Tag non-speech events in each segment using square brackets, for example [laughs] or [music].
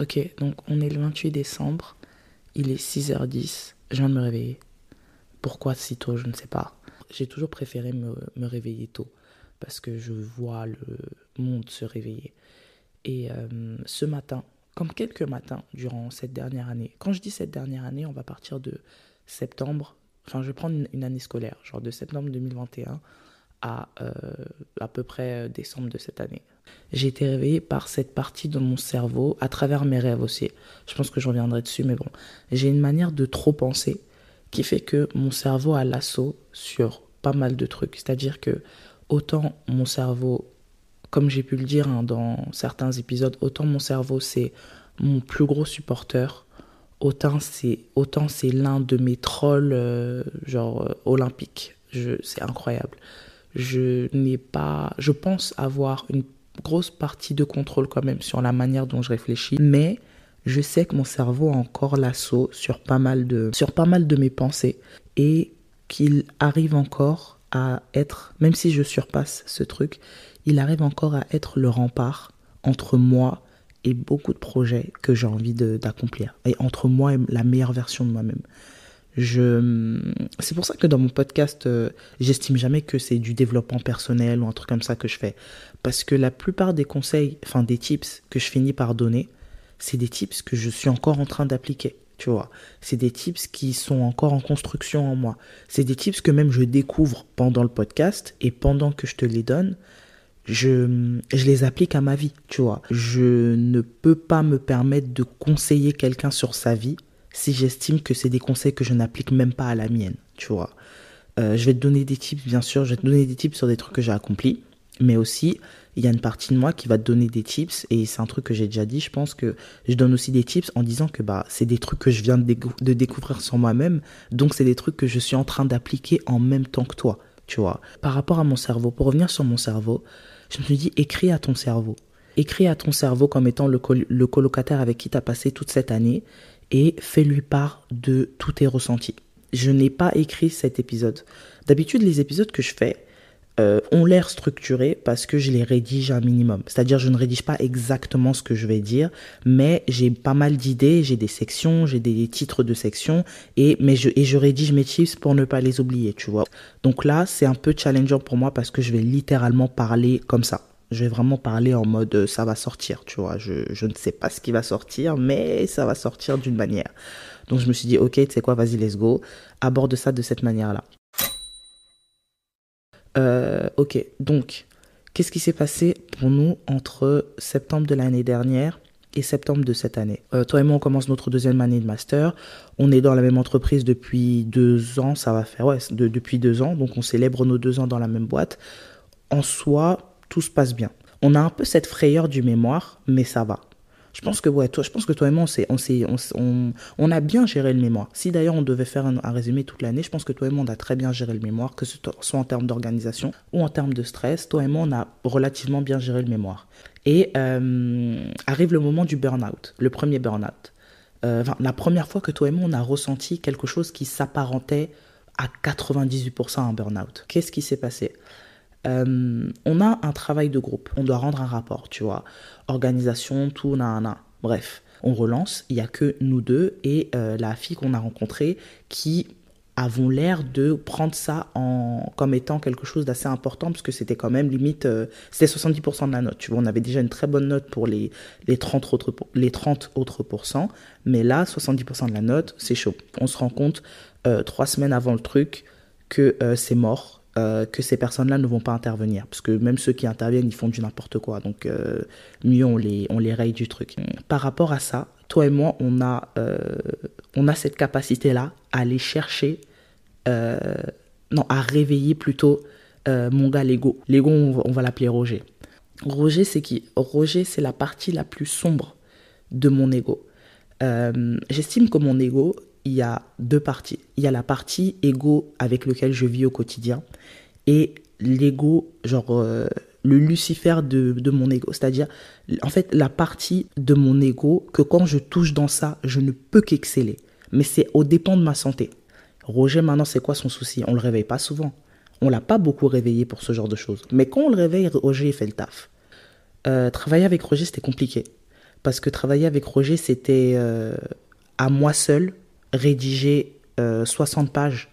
Ok, donc on est le 28 décembre, il est 6h10, je viens de me réveiller. Pourquoi si tôt, je ne sais pas. J'ai toujours préféré me, me, réveiller tôt parce que je vois le monde se réveiller. Et euh, ce matin, comme quelques matins durant cette dernière année, quand je dis cette dernière année, on va partir de septembre, enfin je vais prendre une, année scolaire, genre de septembre 2021 à euh, à peu près décembre de cette année. J'ai été réveillée par cette partie de mon cerveau à travers mes rêves aussi. Je pense que je reviendrai dessus, mais bon. J'ai une manière de trop penser qui fait que mon cerveau a l'assaut sur pas mal de trucs. C'est-à-dire que autant mon cerveau, comme j'ai pu le dire hein, dans certains épisodes, autant mon cerveau c'est mon plus gros supporter, autant c'est autant c'est l'un de mes trolls euh, genre euh, olympiques. C'est incroyable. Je n'ai pas, je pense avoir une grosse partie de contrôle quand même sur la manière dont je réfléchis, mais je sais que mon cerveau a encore l'assaut sur pas mal de sur pas mal de mes pensées et qu'il arrive encore à être même si je surpasse ce truc, il arrive encore à être le rempart entre moi et beaucoup de projets que j'ai envie d'accomplir et entre moi et la meilleure version de moi-même. Je, c'est pour ça que dans mon podcast, euh, j'estime jamais que c'est du développement personnel ou un truc comme ça que je fais. Parce que la plupart des conseils, enfin des tips que je finis par donner, c'est des tips que je suis encore en train d'appliquer. Tu vois, c'est des tips qui sont encore en construction en moi. C'est des tips que même je découvre pendant le podcast et pendant que je te les donne, je, je les applique à ma vie, tu vois. Je ne peux pas me permettre de conseiller quelqu'un sur sa vie si j'estime que c'est des conseils que je n'applique même pas à la mienne, tu vois. Euh, je vais te donner des tips, bien sûr, je vais te donner des tips sur des trucs que j'ai accomplis, mais aussi, il y a une partie de moi qui va te donner des tips, et c'est un truc que j'ai déjà dit, je pense que je donne aussi des tips en disant que bah, c'est des trucs que je viens de, découvrir sur moi-même, donc c'est des trucs que je suis en train d'appliquer en même temps que toi, tu vois. Par rapport à mon cerveau, pour revenir sur mon cerveau, je me suis dit, écris à ton cerveau. Écris à ton cerveau comme étant le, le colocataire avec qui tu as passé toute cette année et fais-lui part de tous tes ressentis. Je n'ai pas écrit cet épisode. D'habitude, les épisodes que je fais euh, ont l'air structurés parce que je les rédige un minimum. C'est-à-dire, je ne rédige pas exactement ce que je vais dire, mais j'ai pas mal d'idées, j'ai des sections, j'ai des titres de sections, et, mais je, et je rédige mes tips pour ne pas les oublier, tu vois. Donc là, c'est un peu challengeant pour moi parce que je vais littéralement parler comme ça je vais vraiment parler en mode euh, ça va sortir, tu vois. Je, je ne sais pas ce qui va sortir, mais ça va sortir d'une manière. Donc je me suis dit, ok, tu sais quoi, vas-y, let's go. Aborde ça de cette manière-là. Euh, ok, donc, qu'est-ce qui s'est passé pour nous entre septembre de l'année dernière et septembre de cette année? Euh, toi et moi, on commence notre deuxième année de master. On est dans la même entreprise depuis deux ans, ça va faire, ouais, depuis deux ans. Donc, on célèbre nos deux ans dans la même boîte. En soi, tout se passe bien. On a un peu cette frayeur du mémoire, mais ça va. Je pense que ouais, toi, je pense que toi et moi, on, on, on, on, a bien géré le mémoire. Si d'ailleurs on devait faire un, résumé toute l'année, je pense que toi et moi, on a très bien géré le mémoire, que ce soit en termes d'organisation ou en termes de stress. Toi et moi, on a relativement bien géré le mémoire. Et euh, arrive le moment du burn-out, le premier burn-out. Euh, la première fois que toi et moi, on a ressenti quelque chose qui s'apparentait à 98% à un burn-out. Qu'est-ce qui s'est passé? Euh, on a un travail de groupe, on doit rendre un rapport, tu vois. Organisation, tout, na, Bref, on relance, il n'y a que nous deux et euh, la fille qu'on a rencontrée qui avons l'air de prendre ça en, comme étant quelque chose d'assez important parce que c'était quand même limite, euh, c'était 70% de la note. Tu vois, on avait déjà une très bonne note pour les, les, 30 autres, les 30 autres pourcents, mais là, 70% de la note, c'est chaud. On se rend compte trois semaines avant le truc que c'est mort euh, que ces personnes-là ne vont pas intervenir. Parce que même ceux qui interviennent, ils font du n'importe quoi. Donc, euh, mieux on les, on les raye du truc. Par rapport à ça, toi et moi, on a, euh, on a cette capacité-là à aller chercher, non, à réveiller plutôt mon gars, l'ego. L'ego, on, va l'appeler Roger. Roger, c'est qui? Roger, c'est la partie la plus sombre de mon ego. J'estime que mon ego, il y a deux parties. Il y a la partie ego avec lequel je vis au quotidien et l'ego, genre euh, le Lucifer de, de mon ego. C'est-à-dire, en fait, la partie de mon ego que quand je touche dans ça, je ne peux qu'exceller. Mais c'est au dépend de ma santé. Roger, maintenant, c'est quoi son souci? On le réveille pas souvent. On l'a pas beaucoup réveillé pour ce genre de choses. Mais quand on le réveille, Roger, fait le taf. Euh, travailler avec Roger, c'était compliqué. parce que travailler avec Roger, c'était euh, à moi seul rédiger 60 euh, pages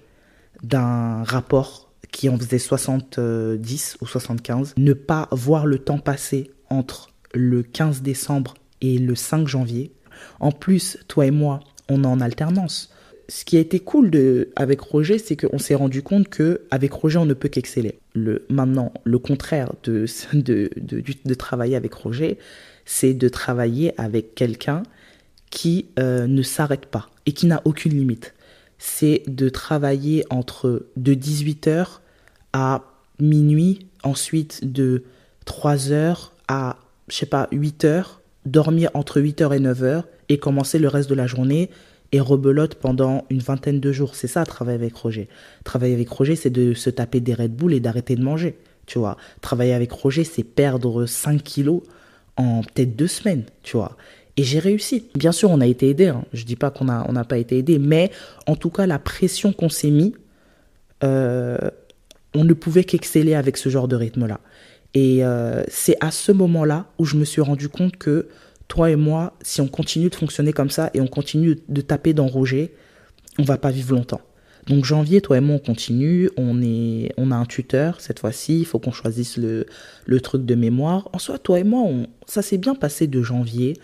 d'un rapport qui en faisait 70 ou 75. Ne pas voir le temps passer entre le 15 décembre et le 5 janvier. En plus, toi et moi, on est en alternance. Ce qui a été cool de, avec Roger, c'est qu'on s'est rendu compte que avec Roger, on ne peut qu'exceller. Le, maintenant, le contraire de, [laughs] de, de, de travailler avec Roger, c'est de travailler avec quelqu'un qui euh, ne s'arrête pas et qui n'a aucune limite. C'est de travailler entre de 18h à minuit, ensuite de 3h à, je sais pas, 8h, dormir entre 8h et 9h et commencer le reste de la journée et rebelote pendant une vingtaine de jours. C'est ça, travailler avec Roger. Travailler avec Roger, c'est de se taper des Red Bull et d'arrêter de manger. Tu vois, travailler avec Roger, c'est perdre 5 kilos en peut-être deux semaines, tu vois. Et j'ai réussi. Bien sûr, on a été aidé. Hein. Je dis pas qu'on n'a on n'a pas été aidé, mais en tout cas, la pression qu'on s'est mis, euh, on ne pouvait qu'exceller avec ce genre de rythme-là. Et euh, c'est à ce moment-là où je me suis rendu compte que toi et moi, si on continue de fonctionner comme ça et on continue de taper dans Roger, on va pas vivre longtemps. Donc janvier, toi et moi, on continue. On, est, on a un tuteur cette fois-ci. Il faut qu'on choisisse le, le, truc de mémoire. En soi, toi et moi, ça s'est bien passé de janvier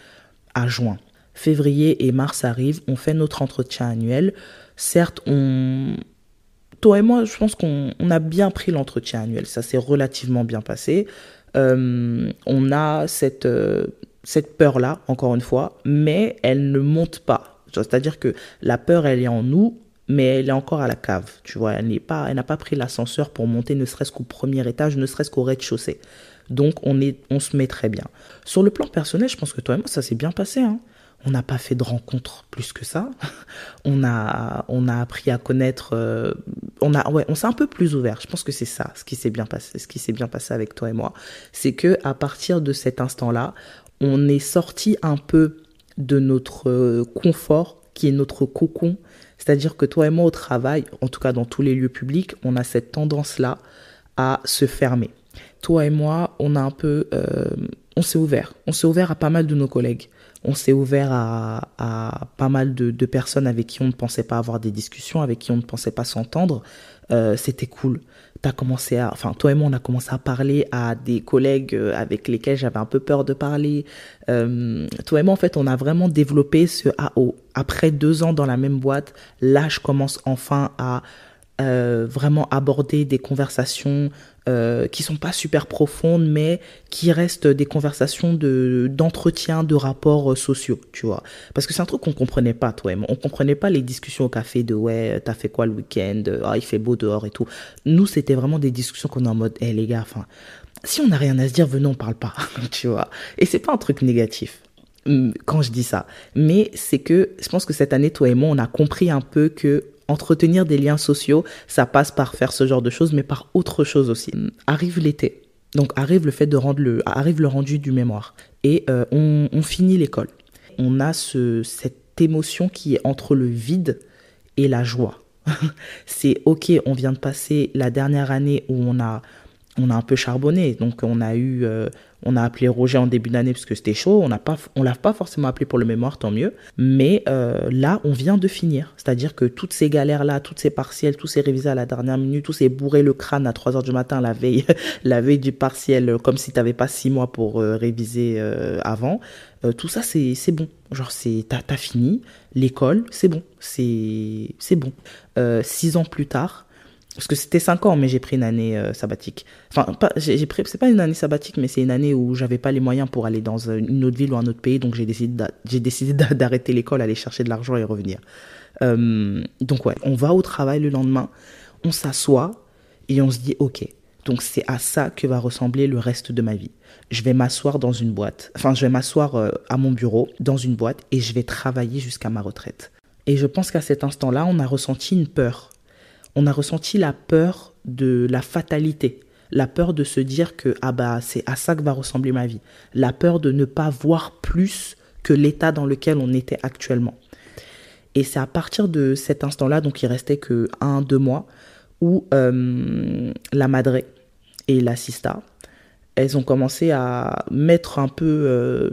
à juin. Février et mars arrivent. On fait notre entretien annuel. Certes, on, toi et moi, je pense qu'on a bien pris l'entretien annuel. Ça s'est relativement bien passé. Euh, on a cette, euh, cette peur-là, encore une fois, mais elle ne monte pas. C'est-à-dire que la peur, elle est en nous, mais elle est encore à la cave, tu vois. Elle n'est pas, elle n'a pas pris l'ascenseur pour monter, ne serait-ce qu'au premier étage, ne serait-ce qu'au rez-de-chaussée. Donc on est, on se met très bien. Sur le plan personnel, je pense que toi et moi, ça s'est bien passé. Hein. On n'a pas fait de rencontres plus que ça. [laughs] On a, on a appris à connaître. Euh, on a, ouais, on s'est un peu plus ouvert. Je pense que c'est ça, ce qui s'est bien passé, ce qui s'est bien passé avec toi et moi, c'est que à partir de cet instant-là, on est sorti un peu de notre euh, confort, qui est notre cocon, c'est-à-dire que toi et moi au travail, en tout cas dans tous les lieux publics, on a cette tendance-là à se fermer. Toi et moi, on a un peu, euh, on s'est ouvert. On s'est ouvert à pas mal de nos collègues. On s'est ouvert à, à, pas mal de, de, personnes avec qui on ne pensait pas avoir des discussions, avec qui on ne pensait pas s'entendre. Euh, C'était cool commencé à, enfin, toi et moi, on a commencé à parler à des collègues euh, avec lesquels j'avais un peu peur de parler. Euh, toi et moi, en fait, on a vraiment développé ce AO. Après deux ans dans la même boîte, là, je commence enfin à euh, vraiment aborder des conversations euh, qui sont pas super profondes, mais qui restent des conversations de d'entretien, de rapports euh, sociaux, tu vois. Parce que c'est un truc qu'on comprenait pas, toi. On comprenait pas les discussions au café de ouais, t'as fait quoi le week-end, ah il fait beau dehors et tout. Nous, c'était vraiment des discussions qu'on est en mode, hé hey, les gars, si on n'a rien à se dire, venons, on parle pas, [laughs] tu vois. Et c'est pas un truc négatif quand je dis ça. Mais c'est que je pense que cette année, toi et moi, on a compris un peu que entretenir des liens sociaux, ça passe par faire ce genre de choses, mais par autre chose aussi. Arrive l'été. Donc arrive le fait de rendre le, arrive le rendu du mémoire. Et euh, on, on, finit l'école. On a ce, cette émotion qui est entre le vide et la joie. [laughs] c'est ok, on vient de passer la dernière année où on a, on a un peu charbonné. Donc on a eu, euh, on a appelé Roger en début d'année parce que c'était chaud. On n'a pas, on l'a pas forcément appelé pour le mémoire, tant mieux. Mais euh, là, on vient de finir. C'est-à-dire que toutes ces galères-là, toutes ces partiels, tous ces révisés à la dernière minute, tous ces bourrés le crâne à 3 heures du matin la veille, [laughs] la veille du partiel, comme si tu n'avais pas six mois pour euh, réviser avant. tout ça, c'est, c'est bon. Genre, c'est, t'as, t'as fini. L'école, c'est bon. C'est, c'est bon. six ans plus tard, parce que c'était cinq ans, mais j'ai pris une année euh, sabbatique. Enfin, j'ai pris, c'est pas une année sabbatique, mais c'est une année où j'avais pas les moyens pour aller dans une autre ville ou un autre pays, donc j'ai décidé, j'ai décidé d'arrêter l'école, aller chercher de l'argent et revenir. Euh, donc ouais, on va au travail le lendemain, on s'assoit et on se dit ok. Donc c'est à ça que va ressembler le reste de ma vie. Je vais m'asseoir dans une boîte, enfin je vais m'asseoir euh, à mon bureau dans une boîte et je vais travailler jusqu'à ma retraite. Et je pense qu'à cet instant-là, on a ressenti une peur on a ressenti la peur de la fatalité, la peur de se dire que ah bah c'est à ça que va ressembler ma vie, la peur de ne pas voir plus que l'état dans lequel on était actuellement. Et c'est à partir de cet instant-là, donc il restait que un, deux mois, où euh, la madre et l'assista, elles ont commencé à mettre un peu euh,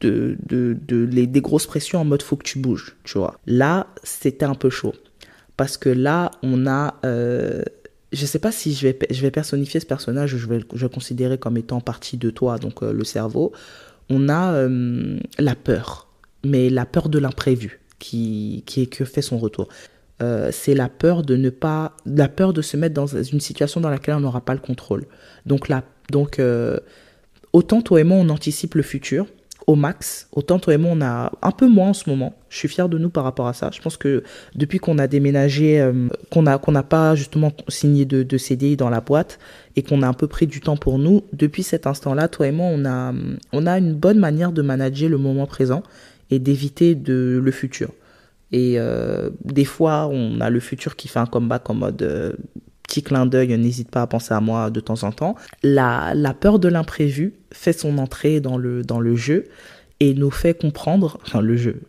de, de, de, les, des grosses pressions en mode faut que tu bouges, tu vois. Là, c'était un peu chaud. Parce que là, on a. Euh, je sais pas si je vais, je vais personnifier ce personnage, je vais, je vais le considérer comme étant partie de toi, donc euh, le cerveau. On a euh, la peur, mais la peur de l'imprévu qui, qui, fait son retour. Euh, c'est la peur de ne pas, la peur de se mettre dans une situation dans laquelle on n'aura pas le contrôle. Donc là, donc autant toi et moi on anticipe le futur au max, autant toi et moi on a un peu moins en ce moment. Je suis fier de nous par rapport à ça. Je pense que depuis qu'on a déménagé, euh, qu'on a qu'on n'a pas justement signé de, CDI dans la boîte et qu'on a un peu pris du temps pour nous, depuis cet instant-là, toi et moi on a une bonne manière de manager le moment présent et d'éviter le futur. Et euh, des fois, on a le futur qui fait un comeback en mode euh, petit clin d'œil, n'hésite pas à penser à moi de temps en temps. La, la peur de l'imprévu fait son entrée dans le, dans le jeu et nous fait comprendre, enfin le jeu,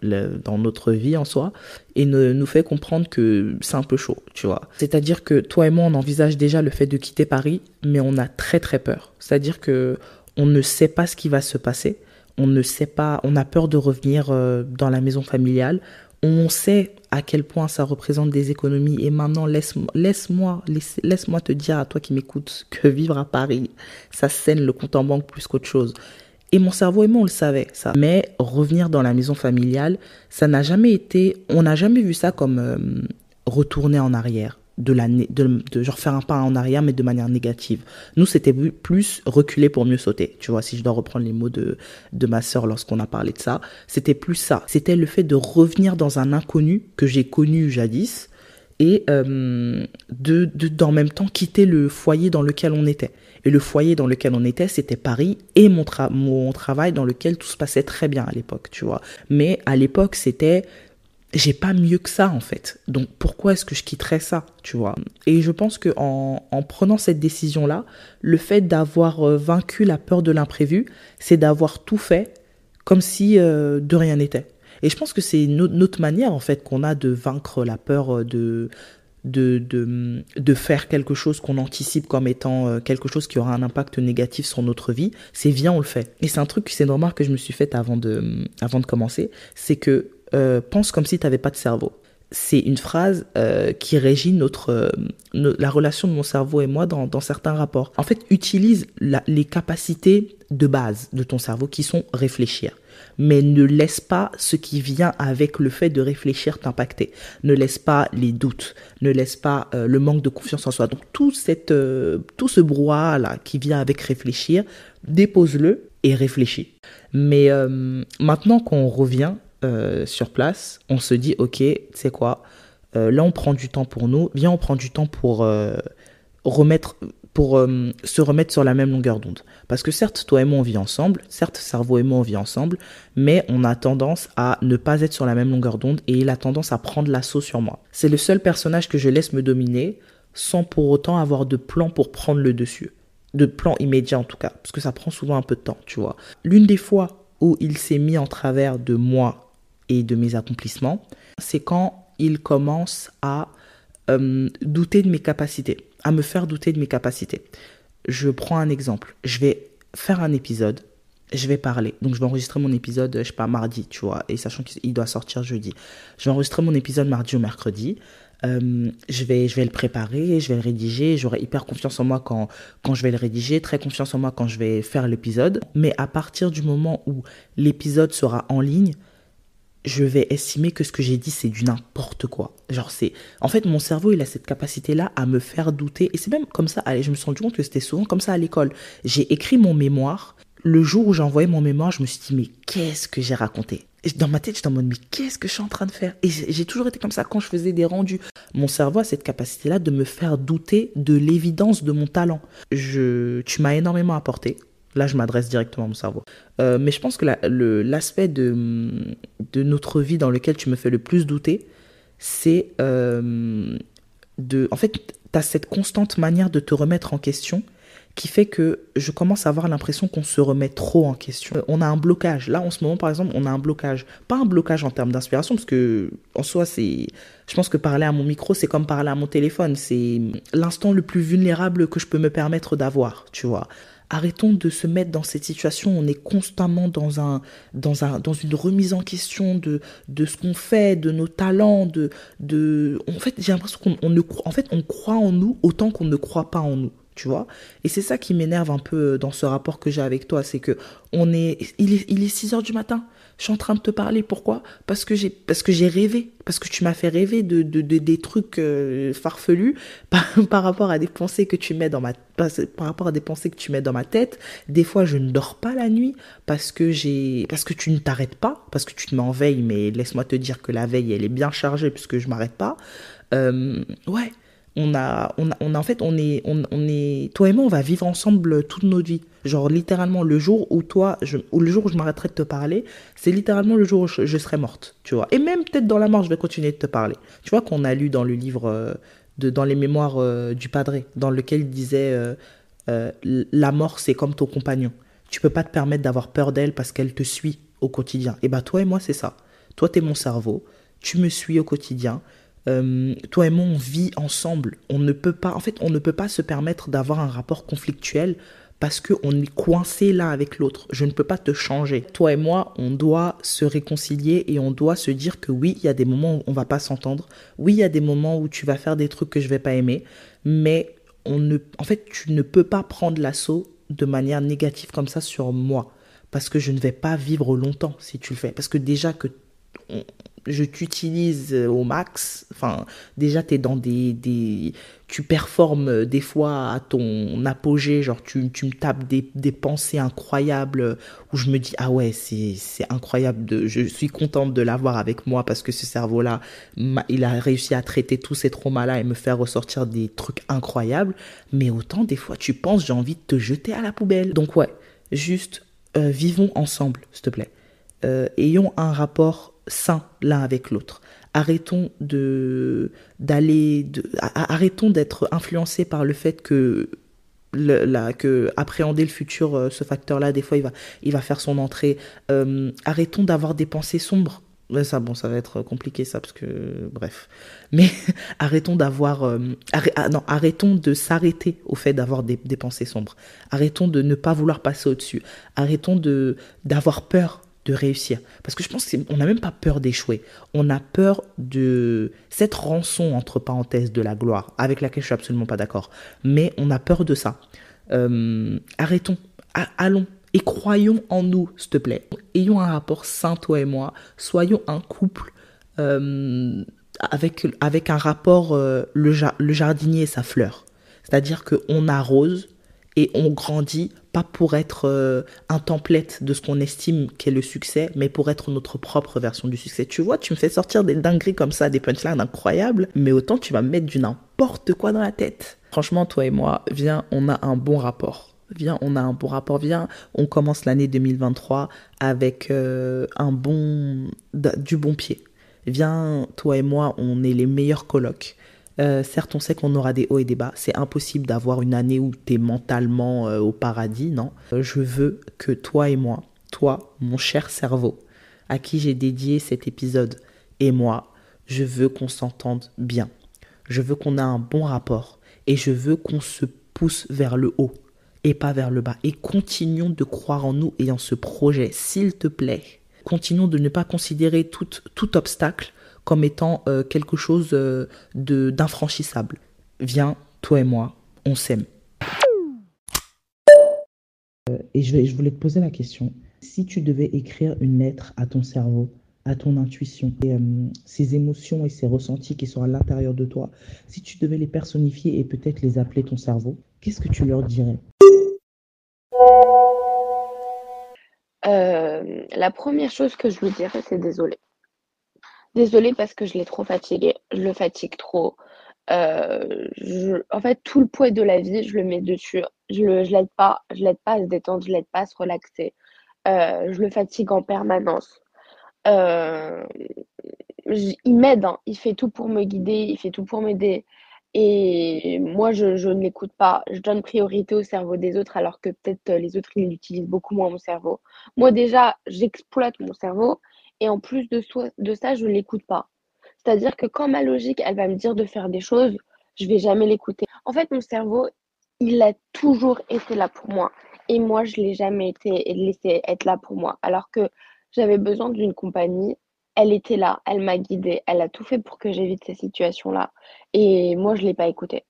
dans notre vie en soi, et ne, nous fait comprendre que c'est un peu chaud, tu vois. C'est-à-dire que toi et moi, on envisage déjà le fait de quitter Paris, mais on a très très peur. C'est-à-dire que on ne sait pas ce qui va se passer, on ne sait pas, on a peur de revenir euh, dans la maison familiale, on sait à quel point ça représente des économies. Et maintenant, laisse-moi laisse -moi, laisse, moi te dire à toi qui m'écoutes que vivre à Paris, ça scène le compte en banque plus qu'autre chose. Et mon cerveau et moi, on le savait, ça. Mais revenir dans la maison familiale, ça n'a jamais été, on n'a jamais vu ça comme euh, retourner en arrière de, la, de, de, genre faire un pas en arrière, mais de manière négative. Nous, c'était plus reculer pour mieux sauter. Tu vois, si je dois reprendre les mots de, de ma sœur lorsqu'on a parlé de ça, c'était plus ça. C'était le fait de revenir dans un inconnu que j'ai connu jadis et euh, de, de, d'en même temps quitter le foyer dans lequel on était. Et le foyer dans lequel on était, c'était Paris et mon, mon travail dans lequel tout se passait très bien à l'époque, tu vois. Mais à l'époque, c'était j'ai pas mieux que ça en fait. Donc pourquoi est-ce que je quitterais ça, tu vois? Et je pense que en, en prenant cette décision là, le fait d'avoir euh, vaincu la peur de l'imprévu, c'est d'avoir tout fait comme si euh, de rien n'était. Et je pense que c'est une autre manière en fait qu'on a de vaincre la peur euh, de de, de, de faire quelque chose qu'on anticipe comme étant quelque chose qui aura un impact négatif sur notre vie, c'est viens on le fait. Et c'est un truc, c'est une remarque que je me suis faite avant de, avant de commencer, c'est que euh, pense comme si tu n'avais pas de cerveau. C'est une phrase euh, qui régit notre, euh, la relation de mon cerveau et moi dans, certains rapports. En fait, utilise les capacités de base de ton cerveau qui sont réfléchir. Mais ne laisse pas ce qui vient avec le fait de réfléchir t'impacter. Ne laisse pas les doutes. Ne laisse pas le manque de confiance en soi. Donc tout, cette, tout ce brouhaha là qui vient avec réfléchir, dépose-le et réfléchis. Mais maintenant qu'on revient euh, sur place, on se dit, ok, c'est quoi euh, Là, on prend du temps pour nous. Viens, on prend du temps pour euh, remettre, pour se remettre sur la même longueur d'onde. Parce que certes, toi et moi, on vit ensemble. Certes, cerveau et moi, on vit ensemble. Mais on a tendance à ne pas être sur la même longueur d'onde et il a tendance à prendre l'assaut sur moi. C'est le seul personnage que je laisse me dominer sans pour autant avoir de plan pour prendre le dessus. De plan immédiat en tout cas. Parce que ça prend souvent un peu de temps, tu vois. L'une des fois où il s'est mis en travers de moi et de mes accomplissements, c'est quand il commence à euh, douter de mes capacités, à me faire douter de mes capacités. Je prends un exemple. Je vais faire un épisode, je vais parler. Donc je vais enregistrer mon épisode, je sais pas, mardi, tu vois, et sachant qu'il doit sortir jeudi. Je vais enregistrer mon épisode mardi ou mercredi. Euh, je, vais, je vais le préparer, je vais le rédiger, j'aurai hyper confiance en moi quand, quand je vais le rédiger, très confiance en moi quand je vais faire l'épisode. Mais à partir du moment où l'épisode sera en ligne, je vais estimer que ce que j'ai dit c'est du n'importe quoi. Genre c'est en fait mon cerveau il a cette capacité là à me faire douter et c'est même comme ça je me suis rendu compte que c'était souvent comme ça à l'école. J'ai écrit mon mémoire le jour où j'ai envoyé mon mémoire, je me suis dit mais qu'est-ce que j'ai raconté? Dans ma tête, j'étais en mode mais qu'est-ce que je suis en train de faire? Et j'ai toujours été comme ça quand je faisais des rendus. Mon cerveau a cette capacité là de me faire douter de l'évidence de mon talent. Je tu m'as énormément apporté Là, je m'adresse directement à mon cerveau. Euh, mais je pense que l'aspect de, notre vie dans lequel tu me fais le plus douter, c'est euh, de... En fait, tu as cette constante manière de te remettre en question qui fait que je commence à avoir l'impression qu'on se remet trop en question. Euh, on a un blocage. Là, en ce moment, par exemple, on a un blocage. Pas un blocage en termes d'inspiration, parce que en soi, c'est. Je pense que parler à mon micro, c'est comme parler à mon téléphone. C'est l'instant le plus vulnérable que je peux me permettre d'avoir, tu vois. Arrêtons de se mettre dans cette situation. On est constamment dans un, dans un, dans une remise en question de, de ce qu'on fait, de nos talents, de, de. En fait, j'ai l'impression qu'on croit, en fait, on croit en nous autant qu'on ne croit pas en nous. Tu vois Et c'est ça qui m'énerve un peu dans ce rapport que j'ai avec toi, c'est que on est, il est, il est 6 heures du matin je suis en train de te parler. Pourquoi? Parce que j'ai parce que j'ai rêvé, parce que tu m'as fait rêver de, de, des trucs farfelus par, rapport à des pensées que tu mets dans ma tête. Des fois, je ne dors pas la nuit parce que j'ai parce que tu ne t'arrêtes pas, parce que tu te mets en veille. Mais laisse-moi te dire que la veille, elle est bien chargée puisque je m'arrête pas. Euh, ouais on a, on a, on a, en fait, on est, on, est, toi et moi, on va vivre ensemble toute notre vie. Genre, littéralement, le jour où toi, je, ou le jour où je m'arrêterai de te parler, c'est littéralement le jour où je, serai morte, tu vois. Et même peut-être dans la mort, je vais continuer de te parler. Tu vois qu'on a lu dans le livre, euh, de, dans les mémoires euh, du Padre, dans lequel il disait, euh, la mort, c'est comme ton compagnon. Tu peux pas te permettre d'avoir peur d'elle parce qu'elle te suit au quotidien. Et bah, toi et moi, c'est ça. Toi, tu es mon cerveau. Tu me suis au quotidien euh, toi et moi, on vit ensemble. On ne peut pas, en fait, on ne peut pas se permettre d'avoir un rapport conflictuel parce qu'on est coincé l'un avec l'autre. Je ne peux pas te changer. Toi et moi, on doit se réconcilier et on doit se dire que oui, il y a des moments où on va pas s'entendre. Oui, il y a des moments où tu vas faire des trucs que je vais pas aimer, mais on ne, en fait, tu ne peux pas prendre l'assaut de manière négative comme ça sur moi parce que je ne vais pas vivre longtemps si tu le fais. Parce que déjà que je t'utilise au max. Enfin, déjà, tu es dans des, des. Tu performes des fois à ton apogée. Genre, tu, tu me tapes des, des, pensées incroyables où je me dis, ah ouais, c'est incroyable. De, je suis contente de l'avoir avec moi parce que ce cerveau-là, il a réussi à traiter tous ces traumas-là et me faire ressortir des trucs incroyables. Mais autant, des fois, tu penses, j'ai envie de te jeter à la poubelle. Donc, ouais, juste euh, vivons ensemble, s'il te plaît. Euh, ayons un rapport sain l'un avec l'autre. Arrêtons de d'aller arrêtons d'être influencés par le fait que le, que appréhender le futur, euh, ce facteur-là, des fois, il va, il va faire son entrée. Euh, arrêtons d'avoir des pensées sombres. Ça, bon, ça va être compliqué, ça, parce que, bref. Mais [laughs] arrêtons d'avoir, euh, ah, non, arrêtons de s'arrêter au fait d'avoir des, des pensées sombres. Arrêtons de ne pas vouloir passer au-dessus. Arrêtons de d'avoir peur de réussir. Parce que je pense qu'on n'a même pas peur d'échouer. On a peur de cette rançon, entre parenthèses, de la gloire, avec laquelle je suis absolument pas d'accord. Mais on a peur de ça. Euh, arrêtons, allons et croyons en nous, s'il te plaît. Ayons un rapport sain, toi et moi. Soyons un couple euh, avec, avec un rapport, euh, le, le jardinier et sa fleur. C'est-à-dire qu'on arrose et on grandit pas pour être euh, un template de ce qu'on estime qu'est le succès, mais pour être notre propre version du succès. Tu vois, tu me fais sortir des dingueries comme ça, des punchlines incroyables, mais autant tu vas me mettre du n'importe quoi dans la tête. Franchement, toi et moi, viens, on a un bon rapport. Viens, on a un bon rapport. Viens, on commence l'année 2023 avec euh, un bon, du bon pied. Viens, toi et moi, on est les meilleurs colocs. Euh, certes, on sait qu'on aura des hauts et des bas. C'est impossible d'avoir une année où tu es mentalement euh, au paradis, non? Euh, je veux que toi et moi, toi, mon cher cerveau, à qui j'ai dédié cet épisode, et moi, je veux qu'on s'entende bien. Je veux qu'on ait un bon rapport. Et je veux qu'on se pousse vers le haut et pas vers le bas. Et continuons de croire en nous et en ce projet, s'il te plaît. Continuons de ne pas considérer tout, tout obstacle comme étant euh, quelque chose euh, de d'infranchissable. Viens, toi et moi, on s'aime. Euh, et je, voulais te poser la question. Si tu devais écrire une lettre à ton cerveau, à ton intuition, et, ces émotions et ces ressentis qui sont à l'intérieur de toi, si tu devais les personnifier et peut-être les appeler ton cerveau, qu'est-ce que tu leur dirais? La première chose que je lui dirais, c'est désolé. Désolée parce que je l'ai trop fatigué, je le fatigue trop. Euh, en fait, tout le poids de la vie, je le mets dessus. Je ne l'aide pas, je l'aide pas à se détendre, je l'aide pas à se relaxer. Euh, je le fatigue en permanence. Euh, il m'aide, hein. il fait tout pour me guider, il fait tout pour m'aider. Et moi, je, je ne l'écoute pas. Je donne priorité au cerveau des autres, alors que peut-être les autres, ils utilisent beaucoup moins mon cerveau. Moi, déjà, j'exploite mon cerveau et en plus de, ça, je ne l'écoute pas. C'est-à-dire que quand ma logique, elle va me dire de faire des choses, je vais jamais l'écouter. En fait, mon cerveau, il a toujours été là pour moi. et moi, je l'ai jamais été laisser être là pour moi. Alors que j'avais besoin d'une compagnie, elle était là, elle m'a guidée, elle a tout fait pour que j'évite ces situations-là. Et moi, je l'ai pas écoutée.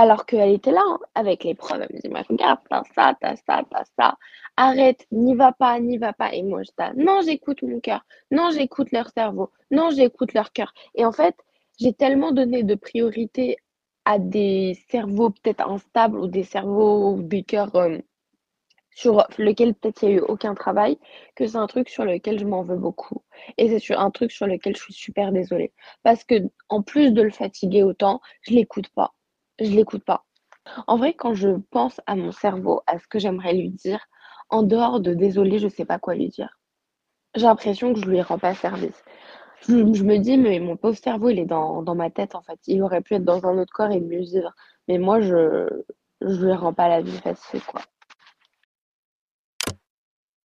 Alors qu'elle était là, hein, avec les preuves. Elle me dit, regarde, t'as ça, t'as ça, t'as ça. Arrête, n'y va pas, n'y va pas. Et moi, je dis, non, j'écoute mon cœur. Non, j'écoute leur cerveau. Non, j'écoute leur cœur. Et en fait, j'ai tellement donné de priorité à des cerveaux peut-être instables ou des cerveaux ou des cœurs euh, sur lequel peut-être il n'y a eu aucun travail, que c'est un truc sur lequel je m'en veux beaucoup. Et c'est un truc sur lequel je suis super désolée. Parce que en plus de le fatiguer autant, je l'écoute pas. Je l'écoute pas. En vrai, quand je pense à mon cerveau, à ce que j'aimerais lui dire, en dehors de désolé, je sais pas quoi lui dire. J'ai l'impression que je lui rends pas service. Je, me dis, mais mon pauvre cerveau, il est dans, dans, ma tête, en fait. Il aurait pu être dans un autre corps et mieux vivre. Mais moi, je, je lui rends pas la vie facile, quoi.